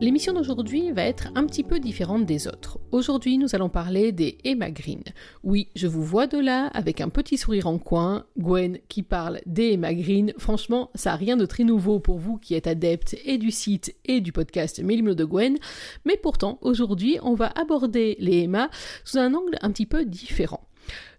L'émission d'aujourd'hui va être un petit peu différente des autres. Aujourd'hui, nous allons parler des Emma Green. Oui, je vous vois de là avec un petit sourire en coin. Gwen qui parle des Emma Green. Franchement, ça n'a rien de très nouveau pour vous qui êtes adepte et du site et du podcast Mélimlo de Gwen. Mais pourtant, aujourd'hui, on va aborder les Emma sous un angle un petit peu différent.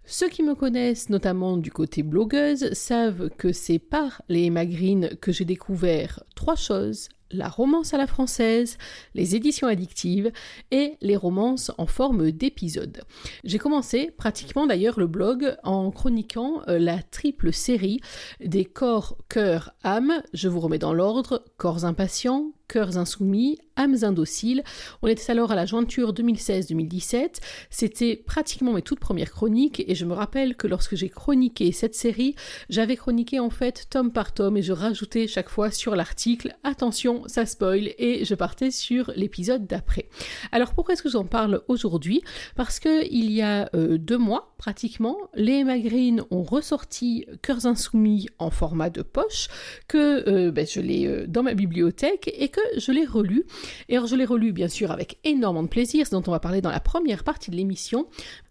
Ceux qui me connaissent, notamment du côté blogueuse, savent que c'est par les Emma Green que j'ai découvert trois choses la romance à la française, les éditions addictives et les romances en forme d'épisodes. J'ai commencé pratiquement d'ailleurs le blog en chroniquant euh, la triple série des corps, cœur, âme. Je vous remets dans l'ordre corps impatients, cœurs insoumis, âmes indociles. On était alors à la jointure 2016-2017. C'était pratiquement mes toutes premières chroniques et je me rappelle que lorsque j'ai chroniqué cette série, j'avais chroniqué en fait tome par tome et je rajoutais chaque fois sur l'article attention, ça spoil et je partais sur l'épisode d'après. Alors pourquoi est-ce que j'en parle aujourd'hui? Parce que il y a euh, deux mois pratiquement, les Green ont ressorti Cœurs insoumis en format de poche que euh, ben, je l'ai euh, dans ma bibliothèque et que je l'ai relu. Et alors je l'ai relu bien sûr avec énormément de plaisir, ce dont on va parler dans la première partie de l'émission,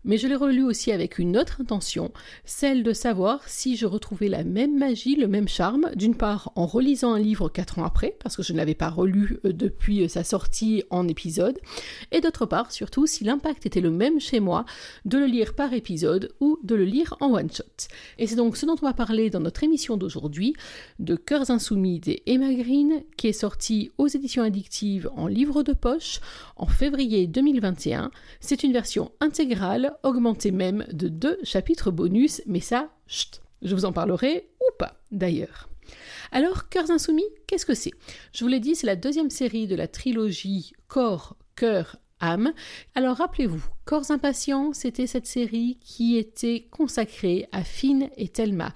mais je l'ai relu aussi avec une autre intention, celle de savoir si je retrouvais la même magie, le même charme, d'une part en relisant un livre quatre ans après, parce que je ne l'avais pas relu euh, depuis euh, sa sortie en épisode, et d'autre part surtout si l'impact était le même chez moi de le lire par épisode ou de le lire en one shot. Et c'est donc ce dont on va parler dans notre émission d'aujourd'hui, de Cœurs insoumis des Emma Green, qui est sorti aux éditions addictives en livre de poche en février 2021. C'est une version intégrale augmenter même de deux chapitres bonus, mais ça, chut, je vous en parlerai ou pas d'ailleurs. Alors, Cœurs Insoumis, qu'est-ce que c'est? Je vous l'ai dit, c'est la deuxième série de la trilogie Corps, Cœur, âme. Alors rappelez-vous, Corps impatients, c'était cette série qui était consacrée à Finn et Thelma.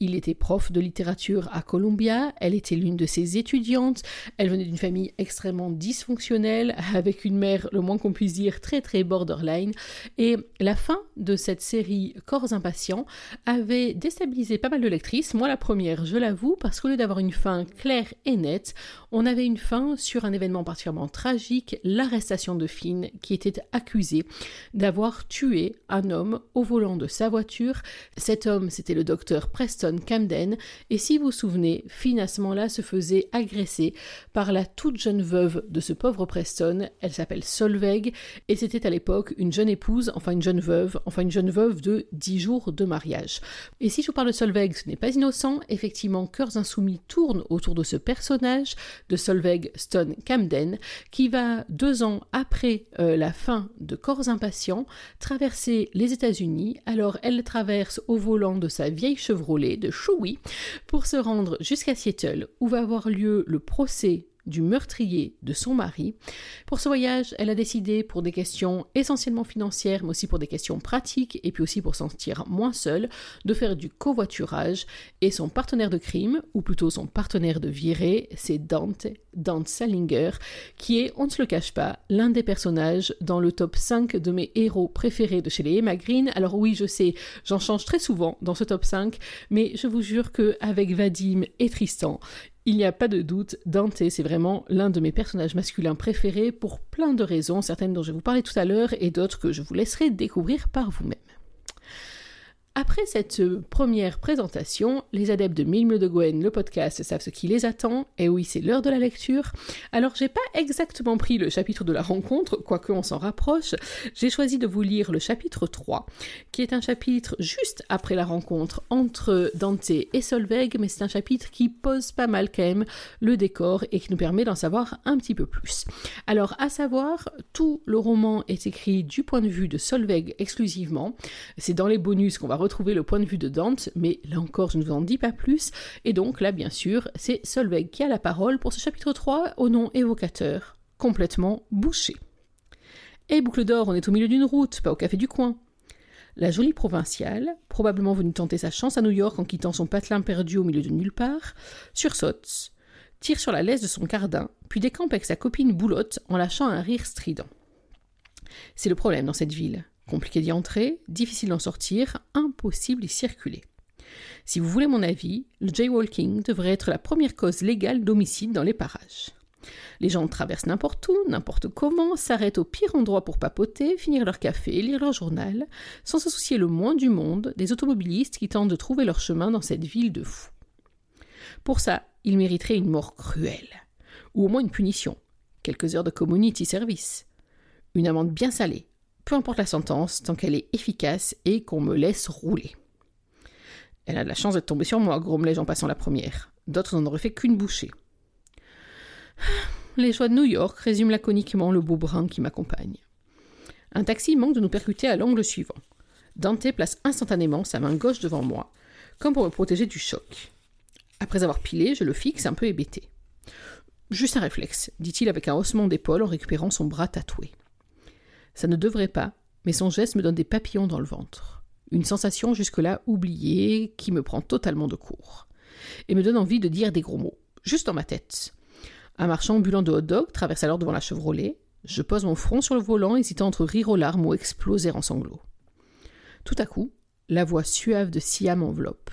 Il était prof de littérature à Columbia, elle était l'une de ses étudiantes, elle venait d'une famille extrêmement dysfonctionnelle, avec une mère, le moins qu'on puisse dire, très très borderline, et la fin de cette série Corps impatients avait déstabilisé pas mal de lectrices, moi la première, je l'avoue, parce qu'au lieu d'avoir une fin claire et nette, on avait une fin sur un événement particulièrement tragique, l'arrestation de Finn, qui était accusé d'avoir tué un homme au volant de sa voiture. Cet homme, c'était le docteur Preston Camden, et si vous vous souvenez, Finn ce moment-là se faisait agresser par la toute jeune veuve de ce pauvre Preston. Elle s'appelle Solveig, et c'était à l'époque une jeune épouse, enfin une jeune veuve, enfin une jeune veuve de 10 jours de mariage. Et si je vous parle de Solveig, ce n'est pas innocent, effectivement, Cœurs Insoumis tourne autour de ce personnage, de Solveig Stone Camden, qui va deux ans après euh, la fin de Corps traverser les États-Unis. Alors elle traverse au volant de sa vieille Chevrolet de Chewy pour se rendre jusqu'à Seattle où va avoir lieu le procès du meurtrier de son mari. Pour ce voyage, elle a décidé, pour des questions essentiellement financières, mais aussi pour des questions pratiques, et puis aussi pour s'en sentir moins seule, de faire du covoiturage. Et son partenaire de crime, ou plutôt son partenaire de virée, c'est Dante, Dante Salinger, qui est, on ne se le cache pas, l'un des personnages dans le top 5 de mes héros préférés de chez les Emma Green. Alors oui, je sais, j'en change très souvent dans ce top 5, mais je vous jure que avec Vadim et Tristan, il n'y a pas de doute, Dante, c'est vraiment l'un de mes personnages masculins préférés pour plein de raisons, certaines dont je vais vous parler tout à l'heure et d'autres que je vous laisserai découvrir par vous-même. Après cette première présentation, les adeptes de Mille de Gwen, le podcast, savent ce qui les attend. Et oui, c'est l'heure de la lecture. Alors, j'ai pas exactement pris le chapitre de la rencontre, quoique on s'en rapproche. J'ai choisi de vous lire le chapitre 3, qui est un chapitre juste après la rencontre entre Dante et Solveig, mais c'est un chapitre qui pose pas mal quand même le décor et qui nous permet d'en savoir un petit peu plus. Alors, à savoir, tout le roman est écrit du point de vue de Solveig exclusivement. C'est dans les bonus qu'on va retrouver le point de vue de Dante, mais là encore, je ne vous en dis pas plus. Et donc, là, bien sûr, c'est Solveig qui a la parole pour ce chapitre 3 au nom évocateur, complètement bouché. Et Boucle d'Or, on est au milieu d'une route, pas au café du coin. La jolie provinciale, probablement venue tenter sa chance à New York en quittant son patelin perdu au milieu de nulle part, sursaute. tire sur la laisse de son cardin, puis décampe avec sa copine Boulotte en lâchant un rire strident. C'est le problème dans cette ville. Compliqué d'y entrer, difficile d'en sortir, impossible d'y circuler. Si vous voulez mon avis, le jaywalking devrait être la première cause légale d'homicide dans les parages. Les gens traversent n'importe où, n'importe comment, s'arrêtent au pire endroit pour papoter, finir leur café, lire leur journal, sans se soucier le moins du monde des automobilistes qui tentent de trouver leur chemin dans cette ville de fous. Pour ça, ils mériteraient une mort cruelle, ou au moins une punition, quelques heures de community service, une amende bien salée, peu importe la sentence, tant qu'elle est efficace et qu'on me laisse rouler. Elle a de la chance d'être tombée sur moi, grommelai-je en passant la première. D'autres n'en auraient fait qu'une bouchée. Les joies de New York résument laconiquement le beau brun qui m'accompagne. Un taxi manque de nous percuter à l'angle suivant. Dante place instantanément sa main gauche devant moi, comme pour me protéger du choc. Après avoir pilé, je le fixe un peu hébété. Juste un réflexe, dit-il avec un haussement d'épaule en récupérant son bras tatoué. Ça ne devrait pas, mais son geste me donne des papillons dans le ventre. Une sensation jusque-là oubliée qui me prend totalement de court. Et me donne envie de dire des gros mots, juste dans ma tête. Un marchand ambulant de hot-dog traverse alors devant la Chevrolet. Je pose mon front sur le volant, hésitant entre rire aux larmes ou exploser en sanglots. Tout à coup, la voix suave de Sia m'enveloppe.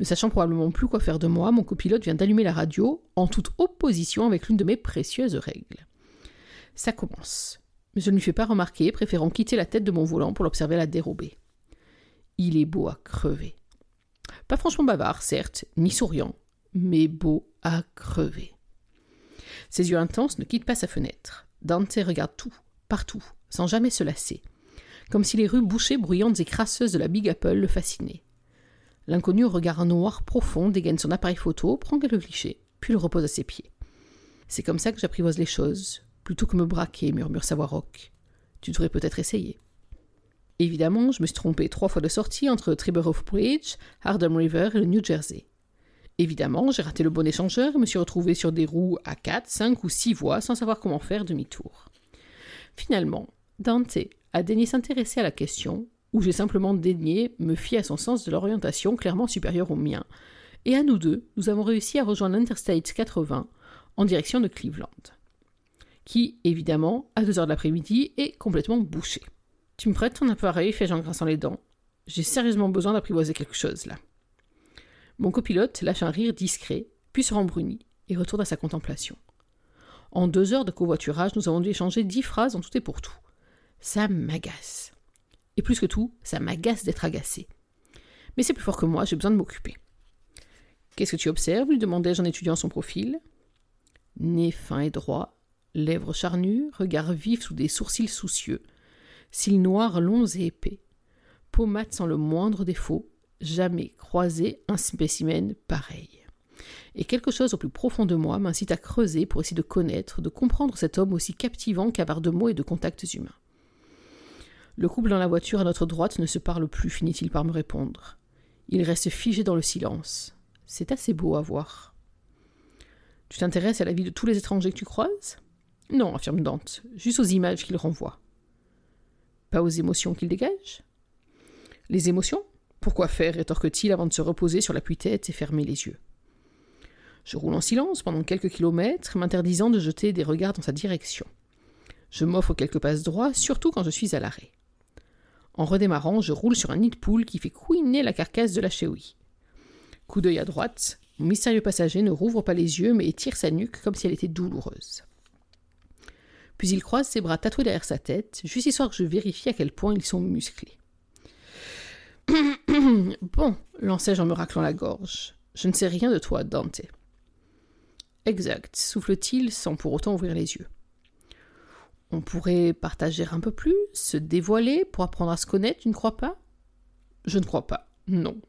Ne sachant probablement plus quoi faire de moi, mon copilote vient d'allumer la radio, en toute opposition avec l'une de mes précieuses règles. Ça commence. Mais je ne lui fais pas remarquer, préférant quitter la tête de mon volant pour l'observer la dérobée. Il est beau à crever. Pas franchement bavard, certes, ni souriant, mais beau à crever. Ses yeux intenses ne quittent pas sa fenêtre. Dante regarde tout, partout, sans jamais se lasser, comme si les rues bouchées, bruyantes et crasseuses de la Big Apple le fascinaient. L'inconnu au regard noir profond dégaine son appareil photo, prend quelques clichés, puis le repose à ses pieds. C'est comme ça que j'apprivoise les choses, plutôt que me braquer, murmure sa voix rock. Tu devrais peut-être essayer. Évidemment, je me suis trompé trois fois de sortie entre Triborough Bridge, Hardham River et le New Jersey. Évidemment, j'ai raté le bon échangeur et me suis retrouvé sur des roues à 4, 5 ou 6 voies sans savoir comment faire demi-tour. Finalement, Dante a daigné s'intéresser à la question où j'ai simplement daigné me fier à son sens de l'orientation clairement supérieur au mien. Et à nous deux, nous avons réussi à rejoindre l'Interstate 80 en direction de Cleveland, qui, évidemment, à 2 heures de l'après-midi, est complètement bouché. Tu me prêtes ton appareil, fais-je en grinçant les dents. J'ai sérieusement besoin d'apprivoiser quelque chose, là. Mon copilote lâche un rire discret, puis se rembrunit et retourne à sa contemplation. En deux heures de covoiturage, nous avons dû échanger dix phrases en tout et pour tout. Ça m'agace. Et plus que tout, ça m'agace d'être agacé. Mais c'est plus fort que moi, j'ai besoin de m'occuper. Qu'est-ce que tu observes lui demandai-je en étudiant son profil. Nez fin et droit, lèvres charnues, regard vif sous des sourcils soucieux, cils noirs longs et épais, peau mate sans le moindre défaut, jamais croisé un spécimen pareil. Et quelque chose au plus profond de moi m'incite à creuser pour essayer de connaître, de comprendre cet homme aussi captivant qu'avare de mots et de contacts humains. Le couple dans la voiture à notre droite ne se parle plus, finit-il par me répondre. Il reste figé dans le silence. C'est assez beau à voir. Tu t'intéresses à la vie de tous les étrangers que tu croises? Non, affirme Dante, juste aux images qu'il renvoie. Pas aux émotions qu'il dégage? Les émotions? Pourquoi faire rétorque-t-il avant de se reposer sur l'appui-tête et fermer les yeux? Je roule en silence pendant quelques kilomètres, m'interdisant de jeter des regards dans sa direction. Je m'offre quelques passes droits, surtout quand je suis à l'arrêt. En redémarrant, je roule sur un nid de poule qui fait couiner la carcasse de la chéouille. Coup d'œil à droite, mon mystérieux passager ne rouvre pas les yeux mais étire sa nuque comme si elle était douloureuse. Puis il croise ses bras tatoués derrière sa tête, juste histoire que je vérifie à quel point ils sont musclés. bon, lançai-je en me raclant la gorge. Je ne sais rien de toi, Dante. Exact, souffle-t-il sans pour autant ouvrir les yeux. On pourrait partager un peu plus, se dévoiler pour apprendre à se connaître, tu ne crois pas? Je ne crois pas, non.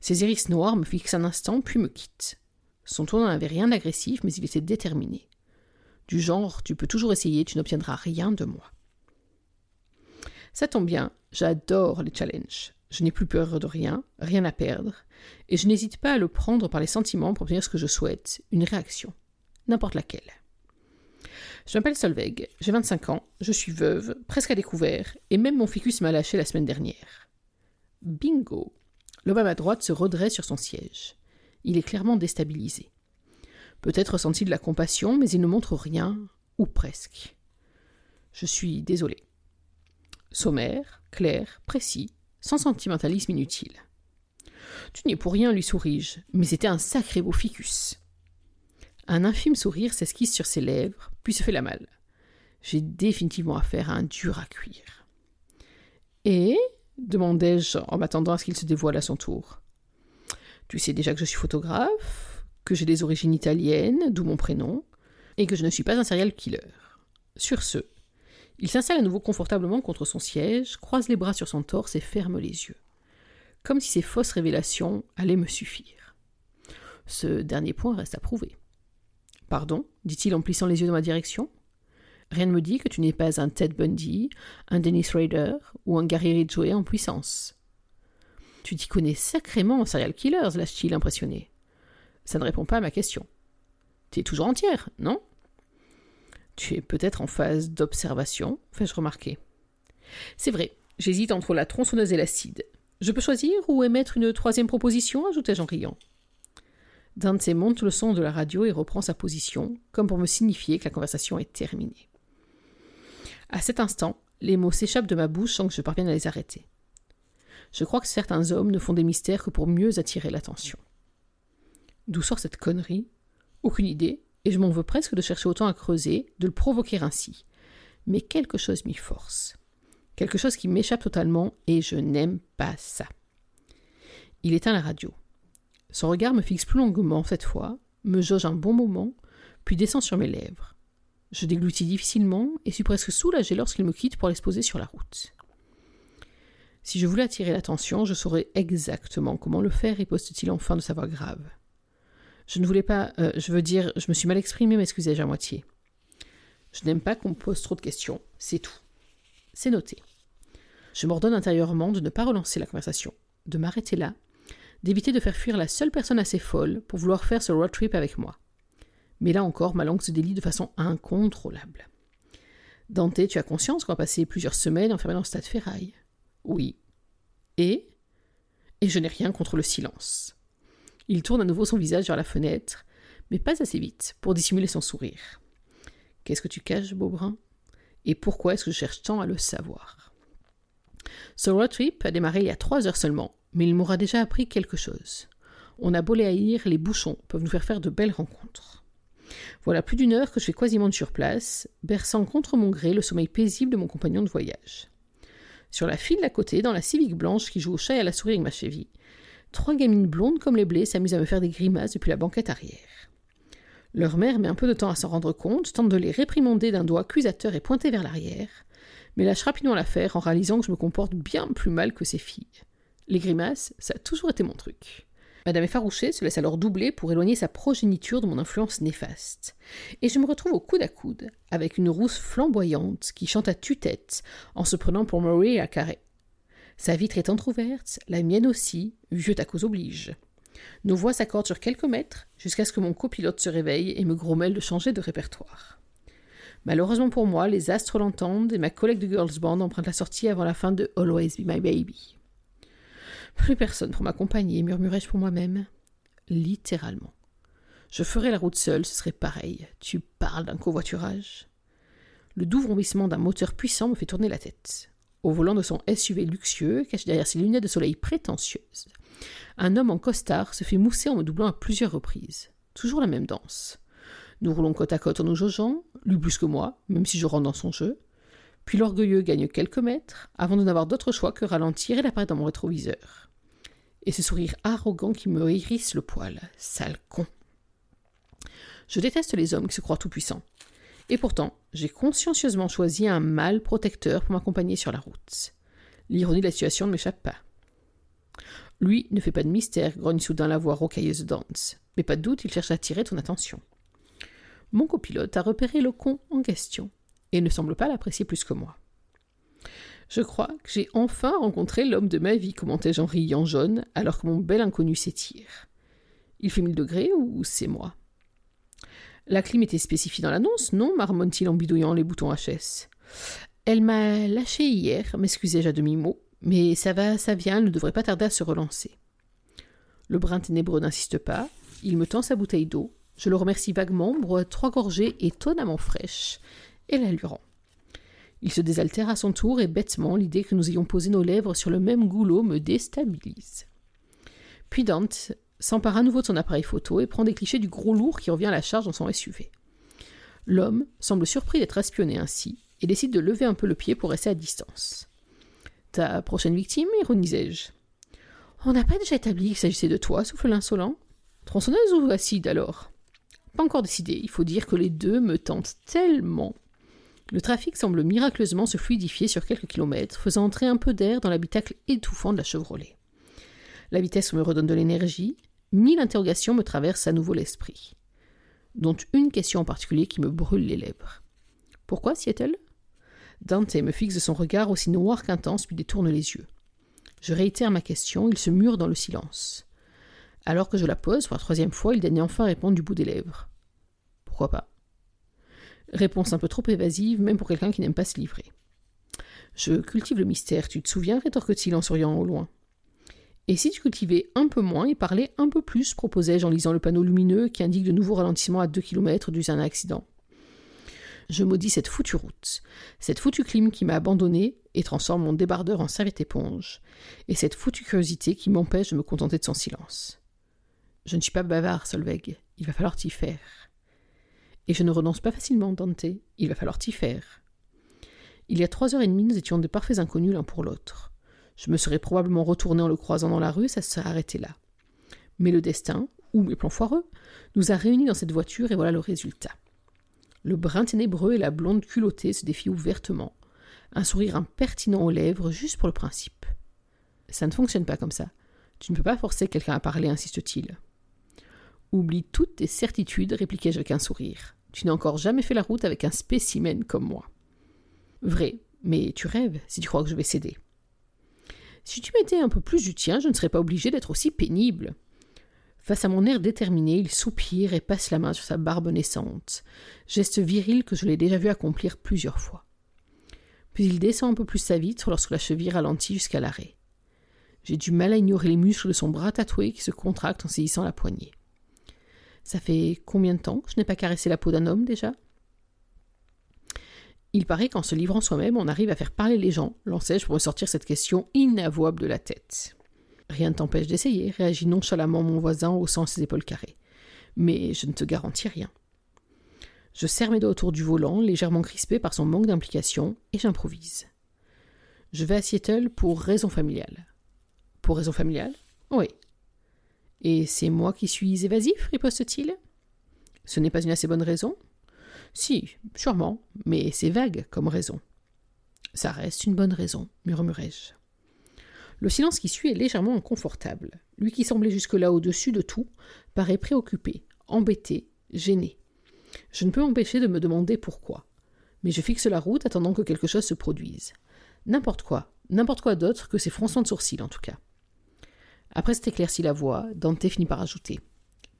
Ses iris noirs me fixent un instant, puis me quittent. Son ton n'avait rien d'agressif, mais il était déterminé. Du genre, tu peux toujours essayer, tu n'obtiendras rien de moi. Ça tombe bien, j'adore les challenges. Je n'ai plus peur de rien, rien à perdre, et je n'hésite pas à le prendre par les sentiments pour obtenir ce que je souhaite, une réaction, n'importe laquelle. Je m'appelle Solveig, j'ai 25 ans, je suis veuve, presque à découvert, et même mon ficus m'a lâché la semaine dernière. Bingo L'homme à ma droite se redresse sur son siège. Il est clairement déstabilisé. Peut-être ressent-il de la compassion, mais il ne montre rien, ou presque. Je suis désolé. Sommaire, clair, précis, sans sentimentalisme inutile. Tu n'y es pour rien, lui souris-je, mais c'était un sacré beau ficus. Un infime sourire s'esquisse sur ses lèvres, puis se fait la malle. J'ai définitivement affaire à un dur à cuire. Et demandai-je en m'attendant à ce qu'il se dévoile à son tour. Tu sais déjà que je suis photographe, que j'ai des origines italiennes, d'où mon prénom, et que je ne suis pas un serial killer. Sur ce, il s'installe à nouveau confortablement contre son siège, croise les bras sur son torse et ferme les yeux, comme si ces fausses révélations allaient me suffire. Ce dernier point reste à prouver. Pardon dit-il en plissant les yeux dans ma direction. Rien ne me dit que tu n'es pas un Ted Bundy, un Dennis Rader ou un Gary Ridgway en puissance. Tu t'y connais sacrément en serial killers, lâche-t-il impressionné. Ça ne répond pas à ma question. Tu es toujours entière, non? Tu es peut-être en phase d'observation, fais-je remarquer. C'est vrai, j'hésite entre la tronçonneuse et l'acide. Je peux choisir ou émettre une troisième proposition ajoutai-je en riant. Dante monte le son de la radio et reprend sa position, comme pour me signifier que la conversation est terminée. À cet instant, les mots s'échappent de ma bouche sans que je parvienne à les arrêter. Je crois que certains hommes ne font des mystères que pour mieux attirer l'attention. D'où sort cette connerie? Aucune idée, et je m'en veux presque de chercher autant à creuser, de le provoquer ainsi. Mais quelque chose m'y force. Quelque chose qui m'échappe totalement, et je n'aime pas ça. Il éteint la radio. Son regard me fixe plus longuement cette fois, me jauge un bon moment, puis descend sur mes lèvres. Je déglutis difficilement et suis presque soulagé lorsqu'il me quitte pour l'exposer sur la route. Si je voulais attirer l'attention, je saurais exactement comment le faire, riposte-t-il enfin de sa voix grave. Je ne voulais pas. Euh, je veux dire, je me suis mal exprimé, m'excusai-je à moitié. Je n'aime pas qu'on me pose trop de questions, c'est tout. C'est noté. Je m'ordonne intérieurement de ne pas relancer la conversation, de m'arrêter là, d'éviter de faire fuir la seule personne assez folle pour vouloir faire ce road trip avec moi. Mais là encore, ma langue se délie de façon incontrôlable. Dante, tu as conscience qu'on va passer plusieurs semaines enfermé dans ce stade ferraille? Oui. Et? Et je n'ai rien contre le silence. Il tourne à nouveau son visage vers la fenêtre, mais pas assez vite pour dissimuler son sourire. Qu'est-ce que tu caches, Beaubrun Et pourquoi est-ce que je cherche tant à le savoir? Ce road trip a démarré il y a trois heures seulement, mais il m'aura déjà appris quelque chose. On a beau les haïr, les bouchons peuvent nous faire faire de belles rencontres. Voilà plus d'une heure que je fais quasiment sur place, berçant contre mon gré le sommeil paisible de mon compagnon de voyage. Sur la file d'à côté, dans la civique blanche qui joue au chat et à la souris avec ma cheville, trois gamines blondes comme les blés s'amusent à me faire des grimaces depuis la banquette arrière. Leur mère met un peu de temps à s'en rendre compte, tente de les réprimander d'un doigt accusateur et pointé vers l'arrière, mais lâche rapidement l'affaire en réalisant que je me comporte bien plus mal que ses filles. Les grimaces, ça a toujours été mon truc. Madame effarouchée se laisse alors doubler pour éloigner sa progéniture de mon influence néfaste. Et je me retrouve au coude à coude avec une rousse flamboyante qui chante à tue-tête en se prenant pour Marie à Carré. Sa vitre est entr'ouverte, la mienne aussi, vieux cause oblige. Nos voix s'accordent sur quelques mètres jusqu'à ce que mon copilote se réveille et me grommelle de changer de répertoire. Malheureusement pour moi, les astres l'entendent et ma collègue de Girls Band emprunte la sortie avant la fin de Always Be My Baby. Plus personne pour m'accompagner, murmurai-je pour moi-même. Littéralement. Je ferais la route seule, ce serait pareil. Tu parles d'un covoiturage Le doux vrombissement d'un moteur puissant me fait tourner la tête. Au volant de son SUV luxueux, caché derrière ses lunettes de soleil prétentieuses, un homme en costard se fait mousser en me doublant à plusieurs reprises. Toujours la même danse. Nous roulons côte à côte en nous jaugeant, lui plus que moi, même si je rentre dans son jeu. Puis l'orgueilleux gagne quelques mètres, avant de n'avoir d'autre choix que ralentir et l'apparaître dans mon rétroviseur et ce sourire arrogant qui me hérisse le poil. Sale con. Je déteste les hommes qui se croient tout-puissants. Et pourtant, j'ai consciencieusement choisi un mâle protecteur pour m'accompagner sur la route. L'ironie de la situation ne m'échappe pas. Lui ne fait pas de mystère, grogne soudain la voix rocailleuse Dance, mais pas de doute, il cherche à attirer ton attention. Mon copilote a repéré le con en question, et ne semble pas l'apprécier plus que moi. Je crois que j'ai enfin rencontré l'homme de ma vie, commentai-je en riant jaune, alors que mon bel inconnu s'étire. Il fait mille degrés ou c'est moi? La clim était spécifiée dans l'annonce, non marmonne-t-il en bidouillant les boutons HS. Elle m'a lâché hier, m'excusai-je à demi-mot, mais ça va, ça vient, elle ne devrait pas tarder à se relancer. Le brin ténébreux n'insiste pas, il me tend sa bouteille d'eau, Je le remercie vaguement, bois trois gorgées étonnamment fraîches et l'allurant. Il se désaltère à son tour et bêtement l'idée que nous ayons posé nos lèvres sur le même goulot me déstabilise. Puis Dante s'empare à nouveau de son appareil photo et prend des clichés du gros lourd qui revient à la charge dans son SUV. L'homme semble surpris d'être espionné ainsi et décide de lever un peu le pied pour rester à distance. Ta prochaine victime, ironisai-je. On n'a pas déjà établi qu'il s'agissait de toi, souffle l'insolent. Tronçonneuse ou acide alors? Pas encore décidé, il faut dire que les deux me tentent tellement. Le trafic semble miraculeusement se fluidifier sur quelques kilomètres, faisant entrer un peu d'air dans l'habitacle étouffant de la Chevrolet. La vitesse me redonne de l'énergie, mille interrogations me traversent à nouveau l'esprit, dont une question en particulier qui me brûle les lèvres. Pourquoi Seattle? Dante me fixe son regard aussi noir qu'intense puis détourne les yeux. Je réitère ma question, il se mure dans le silence. Alors que je la pose pour la troisième fois, il daigne enfin répondre du bout des lèvres. Pourquoi pas? Réponse un peu trop évasive, même pour quelqu'un qui n'aime pas se livrer. Je cultive le mystère, tu te souviens rétorque-t-il en souriant au loin? Et si tu cultivais un peu moins et parlais un peu plus proposai-je en lisant le panneau lumineux qui indique de nouveaux ralentissements à deux kilomètres dû à un accident. Je maudis cette foutue route, cette foutue clim qui m'a abandonné et transforme mon débardeur en serviette éponge, et cette foutue curiosité qui m'empêche de me contenter de son silence. Je ne suis pas bavard, Solveig, il va falloir t'y faire. Et je ne renonce pas facilement, Dante, il va falloir t'y faire. Il y a trois heures et demie, nous étions de parfaits inconnus l'un pour l'autre. Je me serais probablement retourné en le croisant dans la rue, ça se serait arrêté là. Mais le destin, ou mes plans foireux, nous a réunis dans cette voiture et voilà le résultat. Le brun ténébreux et la blonde culottée se défient ouvertement, un sourire impertinent aux lèvres juste pour le principe. Ça ne fonctionne pas comme ça. Tu ne peux pas forcer quelqu'un à parler, insiste-t-il. Oublie toutes tes certitudes, répliquai-je avec un sourire. Tu n'as encore jamais fait la route avec un spécimen comme moi. Vrai, mais tu rêves si tu crois que je vais céder. Si tu mettais un peu plus du tien, je ne serais pas obligé d'être aussi pénible. Face à mon air déterminé, il soupire et passe la main sur sa barbe naissante, geste viril que je l'ai déjà vu accomplir plusieurs fois. Puis il descend un peu plus sa vitre lorsque la cheville ralentit jusqu'à l'arrêt. J'ai du mal à ignorer les muscles de son bras tatoué qui se contractent en saisissant la poignée. Ça fait combien de temps que je n'ai pas caressé la peau d'un homme déjà? Il paraît qu'en se livrant soi-même, on arrive à faire parler les gens, lançai-je pour me sortir cette question inavouable de la tête. Rien ne t'empêche d'essayer, réagit nonchalamment mon voisin haussant ses épaules carrées. Mais je ne te garantis rien. Je serre mes doigts autour du volant, légèrement crispé par son manque d'implication, et j'improvise. Je vais à Seattle pour raison familiale. Pour raison familiale? Oui. Et c'est moi qui suis évasif riposte-t-il? Ce n'est pas une assez bonne raison? Si, sûrement, mais c'est vague comme raison. Ça reste une bonne raison, murmurai-je. Le silence qui suit est légèrement inconfortable. Lui qui semblait jusque-là au-dessus de tout paraît préoccupé, embêté, gêné. Je ne peux m'empêcher de me demander pourquoi. Mais je fixe la route attendant que quelque chose se produise. N'importe quoi, n'importe quoi d'autre que ces fronçons de sourcils en tout cas. Après cette éclairci la voix, Dante finit par ajouter.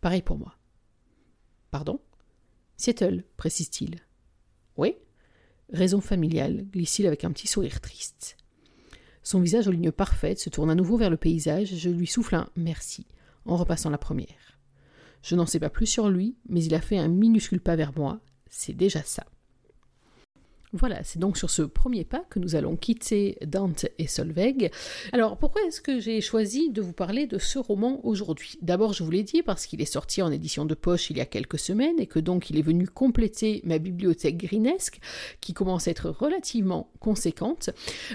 Pareil pour moi. Pardon? Seattle, précise-t-il. Oui Raison familiale, glisse-t-il avec un petit sourire triste. Son visage aux lignes parfaites se tourne à nouveau vers le paysage et je lui souffle un merci en repassant la première. Je n'en sais pas plus sur lui, mais il a fait un minuscule pas vers moi, c'est déjà ça. Voilà, c'est donc sur ce premier pas que nous allons quitter Dante et Solveig. Alors, pourquoi est-ce que j'ai choisi de vous parler de ce roman aujourd'hui? D'abord, je vous l'ai dit, parce qu'il est sorti en édition de poche il y a quelques semaines et que donc il est venu compléter ma bibliothèque grinesque, qui commence à être relativement conséquente.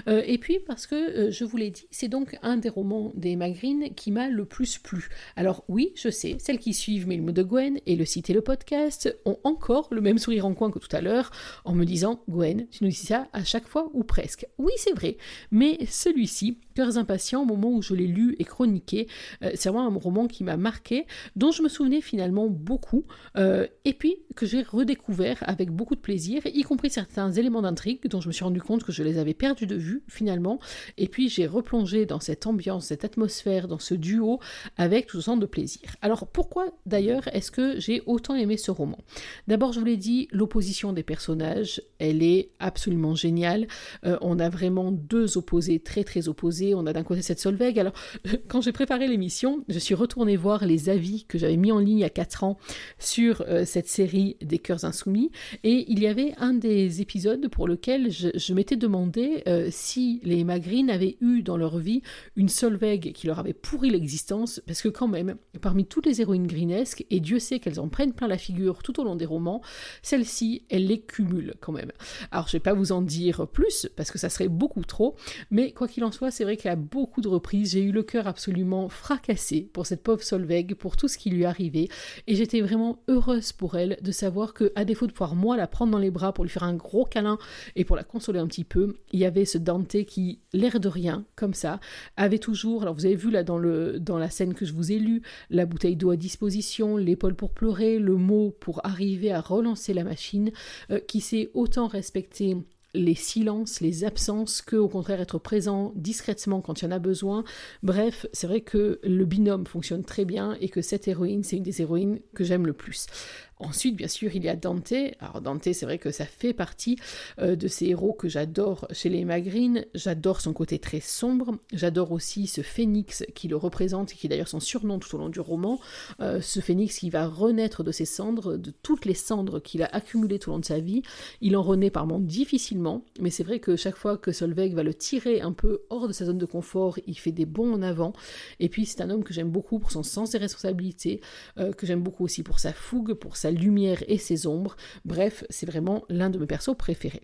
Euh, et puis, parce que, euh, je vous l'ai dit, c'est donc un des romans des Green qui m'a le plus plu. Alors, oui, je sais, celles qui suivent Milmo de Gwen et le site et le podcast ont encore le même sourire en coin que tout à l'heure, en me disant Gwen tu nous dis ça à chaque fois ou presque. Oui, c'est vrai, mais celui-ci, Cœurs impatients, au moment où je l'ai lu et chroniqué, euh, c'est vraiment un roman qui m'a marqué, dont je me souvenais finalement beaucoup, euh, et puis que j'ai redécouvert avec beaucoup de plaisir, y compris certains éléments d'intrigue dont je me suis rendu compte que je les avais perdus de vue finalement, et puis j'ai replongé dans cette ambiance, cette atmosphère, dans ce duo, avec tout sens de plaisir. Alors pourquoi d'ailleurs est-ce que j'ai autant aimé ce roman? D'abord, je vous l'ai dit, l'opposition des personnages, elle est absolument génial. Euh, on a vraiment deux opposés très très opposés. On a d'un côté cette Solveig. Alors, quand j'ai préparé l'émission, je suis retournée voir les avis que j'avais mis en ligne il y a 4 ans sur euh, cette série des cœurs insoumis. Et il y avait un des épisodes pour lequel je, m'étais demandé euh, si les Green avaient eu dans leur vie une Solveig qui leur avait pourri l'existence. Parce que quand même, parmi toutes les héroïnes greenesques, et Dieu sait qu'elles en prennent plein la figure tout au long des romans, celle-ci, elle les cumule quand même. Alors, je vais pas vous en dire plus, parce que ça serait beaucoup trop, mais quoi qu'il en soit, c'est vrai qu'à beaucoup de reprises, j'ai eu le cœur absolument fracassé pour cette pauvre Solveig, pour tout ce qui lui arrivait, et j'étais vraiment heureuse pour elle de savoir que, à défaut de pouvoir moi la prendre dans les bras pour lui faire un gros câlin et pour la consoler un petit peu, il y avait ce Dante qui, l'air de rien, comme ça, avait toujours, alors vous avez vu là dans, le, dans la scène que je vous ai lue, la bouteille d'eau à disposition, l'épaule pour pleurer, le mot pour arriver à relancer la machine, euh, qui s'est autant respecté les silences, les absences, que au contraire être présent discrètement quand il y en a besoin. Bref, c'est vrai que le binôme fonctionne très bien et que cette héroïne, c'est une des héroïnes que j'aime le plus. Ensuite, bien sûr, il y a Dante. Alors Dante, c'est vrai que ça fait partie euh, de ces héros que j'adore chez les Magrines. J'adore son côté très sombre. J'adore aussi ce phénix qui le représente, et qui est d'ailleurs son surnom tout au long du roman. Euh, ce phénix qui va renaître de ses cendres, de toutes les cendres qu'il a accumulées tout au long de sa vie. Il en renaît par moment difficilement, mais c'est vrai que chaque fois que Solveig va le tirer un peu hors de sa zone de confort, il fait des bons en avant. Et puis c'est un homme que j'aime beaucoup pour son sens des responsabilités, euh, que j'aime beaucoup aussi pour sa fougue, pour sa lumière et ses ombres. Bref, c'est vraiment l'un de mes persos préférés.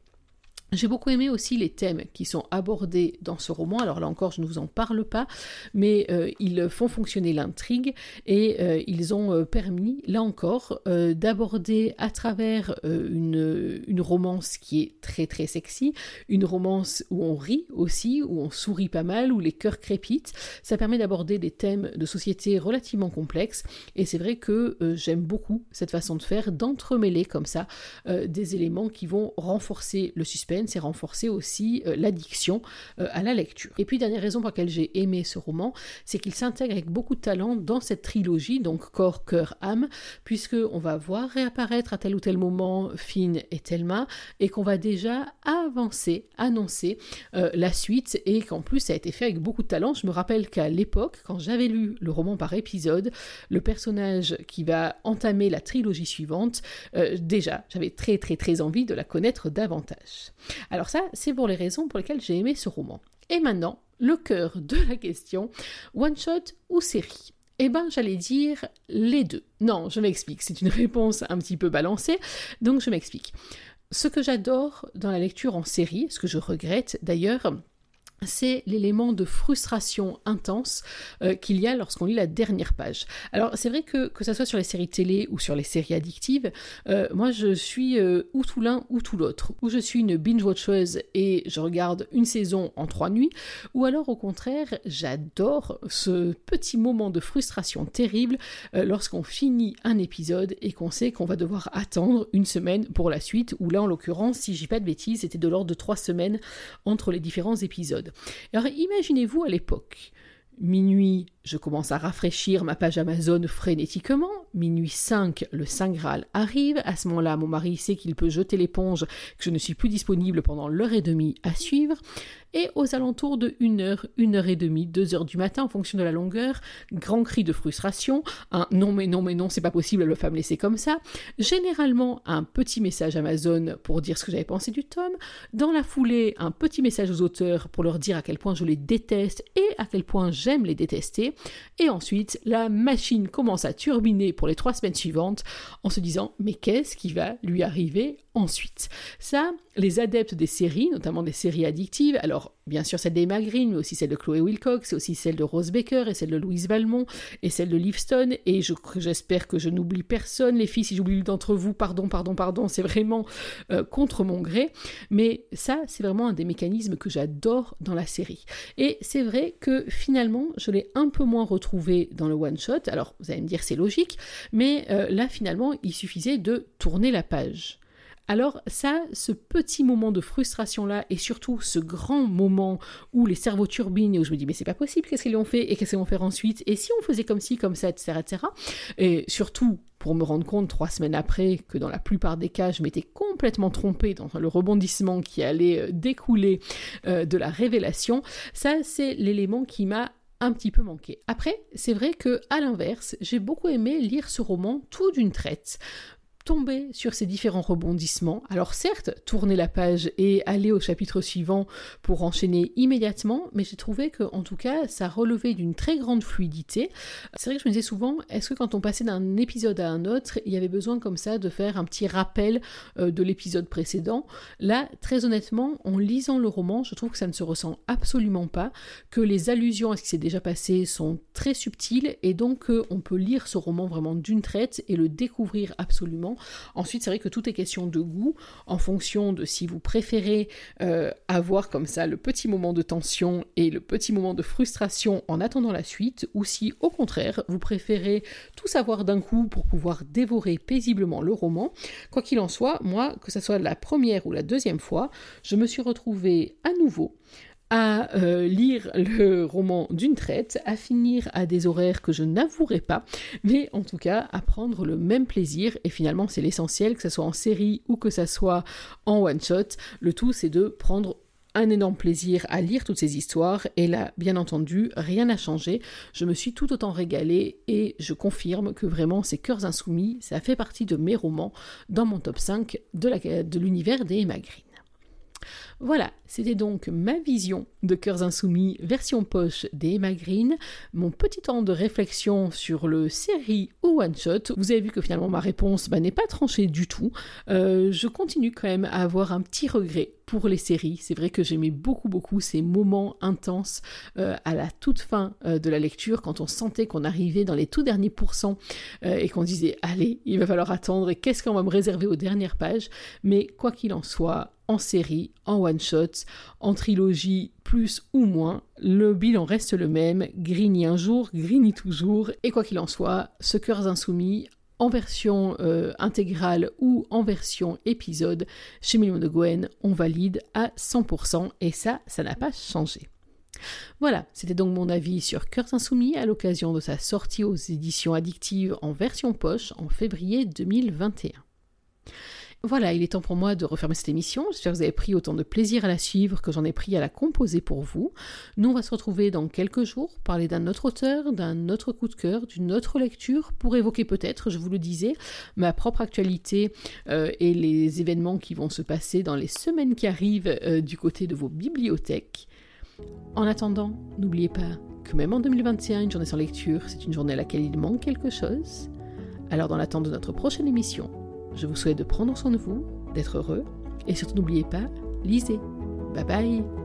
J'ai beaucoup aimé aussi les thèmes qui sont abordés dans ce roman. Alors là encore, je ne vous en parle pas, mais euh, ils font fonctionner l'intrigue et euh, ils ont euh, permis, là encore, d'aborder à travers une, une, romance qui est très très sexy, une romance où on rit aussi, où on sourit pas mal, où les cœurs crépitent. Ça permet d'aborder des thèmes de société relativement complexes et c'est vrai que j'aime beaucoup cette façon de faire, d'entremêler comme ça des éléments qui vont renforcer le suspense c'est renforcer aussi euh, l'addiction euh, à la lecture. Et puis, dernière raison pour laquelle j'ai aimé ce roman, c'est qu'il s'intègre avec beaucoup de talent dans cette trilogie, donc corps, cœur, âme, puisque on va voir réapparaître à tel ou tel moment Finn et Thelma, et qu'on va déjà avancer, annoncer euh, la suite, et qu'en plus ça a été fait avec beaucoup de talent. Je me rappelle qu'à l'époque, quand j'avais lu le roman par épisode, le personnage qui va entamer la trilogie suivante, déjà, j'avais très très très envie de la connaître davantage. Alors ça, c'est pour les raisons pour lesquelles j'ai aimé ce roman. Et maintenant, le cœur de la question, one-shot ou série? Eh ben, j'allais dire les deux. Non, je m'explique, c'est une réponse un petit peu balancée, donc je m'explique. Ce que j'adore dans la lecture en série, ce que je regrette d'ailleurs, c'est l'élément de frustration intense euh, qu'il y a lorsqu'on lit la dernière page. Alors c'est vrai que que ça soit sur les séries télé ou sur les séries addictives, euh, moi je suis euh, ou tout l'un ou tout l'autre. Ou je suis une binge-watcheuse et je regarde une saison en trois nuits, ou alors au contraire j'adore ce petit moment de frustration terrible lorsqu'on finit un épisode et qu'on sait qu'on va devoir attendre une semaine pour la suite, ou là en l'occurrence si j'ai pas de bêtises c'était de l'ordre de trois semaines entre les différents épisodes. Alors imaginez-vous à l'époque, minuit, je commence à rafraîchir ma page Amazon frénétiquement, minuit 5, le Saint Graal arrive, à ce moment-là mon mari sait qu'il peut jeter l'éponge, que je ne suis plus disponible pendant l'heure et demie à suivre, et aux alentours de 1 heure, 1 heure et demie, 2 heures du matin en fonction de la longueur, grand cri de frustration, un non mais non mais non c'est pas possible, elle va pas me comme ça, généralement un petit message Amazon pour dire ce que j'avais pensé du tome, dans la foulée un petit message aux auteurs pour leur dire à quel point je les déteste et à quel point j'aime les détester, et ensuite la machine commence à turbiner pour les trois semaines suivantes en se disant mais qu'est-ce qui va lui arriver ensuite. Ça, les adeptes des séries, notamment des séries addictives, alors bien sûr celle d'Emma Green, mais aussi celle de Chloé Wilcox, c'est aussi celle de Rose Baker, et celle de Louise Valmont, et celle de Livestone, et j'espère que je n'oublie personne, les filles, si j'oublie d'entre vous, pardon, pardon, pardon, c'est vraiment euh, contre mon gré, mais ça, c'est vraiment un des mécanismes que j'adore dans la série. Et c'est vrai que finalement, je l'ai un peu moins retrouvé dans le one-shot, alors vous allez me dire c'est logique, mais euh, là, finalement, il suffisait de tourner la page Alors ça, ce petit moment de frustration-là, et surtout ce grand moment où les cerveaux turbinent, et où je me dis mais c'est pas possible, qu'est-ce qu'ils ont fait, et qu'est-ce qu'ils vont faire ensuite, et si on faisait comme ci, comme ça, etc., etc. Et surtout, pour me rendre compte trois semaines après que dans la plupart des cas, je m'étais complètement trompée dans le rebondissement qui allait euh, découler euh, de la révélation, ça c'est l'élément qui m'a un petit peu manqué. Après, c'est vrai que à l'inverse, j'ai beaucoup aimé lire ce roman tout d'une traite tomber sur ces différents rebondissements. Alors certes, tourner la page et aller au chapitre suivant pour enchaîner immédiatement, mais j'ai trouvé que en tout cas, ça relevait d'une très grande fluidité. C'est vrai que je me disais souvent, est-ce que quand on passait d'un épisode à un autre, il y avait besoin comme ça de faire un petit rappel euh, de l'épisode précédent? Là, très honnêtement, en lisant le roman, je trouve que ça ne se ressent absolument pas, que les allusions à ce qui s'est déjà passé sont très subtiles et donc euh, on peut lire ce roman vraiment d'une traite et le découvrir absolument Ensuite, c'est vrai que tout est question de goût, en fonction de si vous préférez euh, avoir comme ça le petit moment de tension et le petit moment de frustration en attendant la suite, ou si au contraire, vous préférez tout savoir d'un coup pour pouvoir dévorer paisiblement le roman. Quoi qu'il en soit, moi, que ce soit la première ou la deuxième fois, je me suis retrouvée à nouveau à euh, lire le roman d'une traite, à finir à des horaires que je n'avouerai pas, mais en tout cas à prendre le même plaisir, et finalement c'est l'essentiel, que ce soit en série ou que ce soit en one-shot, le tout c'est de prendre un énorme plaisir à lire toutes ces histoires et là, bien entendu, rien n'a changé. Je me suis tout autant régalée et je confirme que vraiment ces cœurs insoumis, ça fait partie de mes romans dans mon top 5 de l'univers des Emma Green. Voilà, c'était donc ma vision de Cœurs Insoumis version poche des Emma Green, mon petit temps de réflexion sur le série ou one shot. Vous avez vu que finalement ma réponse bah, n'est pas tranchée du tout. Euh, je continue quand même à avoir un petit regret pour les séries. C'est vrai que j'aimais beaucoup beaucoup ces moments intenses euh, à la toute fin euh, de la lecture quand on sentait qu'on arrivait dans les tout derniers pourcents et qu'on disait allez, il va falloir attendre et qu'est-ce qu'on va me réserver aux dernières pages? Mais quoi qu'il en soit, en série, en one-shot, en trilogie, plus ou moins, le bilan reste le même, Grigny un jour, Grigny toujours, et quoi qu'il en soit, ce Cœurs Insoumis, en version euh, intégrale ou en version épisode, chez Million de Gwen, on valide à 100%, et ça, ça n'a pas changé. Voilà, c'était donc mon avis sur Cœurs Insoumis à l'occasion de sa sortie aux éditions addictives en version poche en février 2021. Voilà, il est temps pour moi de refermer cette émission. J'espère que vous avez pris autant de plaisir à la suivre que j'en ai pris à la composer pour vous. Nous, on va se retrouver dans quelques jours, parler d'un autre auteur, d'un autre coup de cœur, d'une autre lecture, pour évoquer peut-être, je vous le disais, ma propre actualité euh, et les événements qui vont se passer dans les semaines qui arrivent euh, du côté de vos bibliothèques. En attendant, n'oubliez pas que même en 2021, une journée sans lecture, c'est une journée à laquelle il manque quelque chose. Alors, dans l'attente de notre prochaine émission, je vous souhaite de prendre soin de vous, d'être heureux, et surtout n'oubliez pas, lisez. Bye bye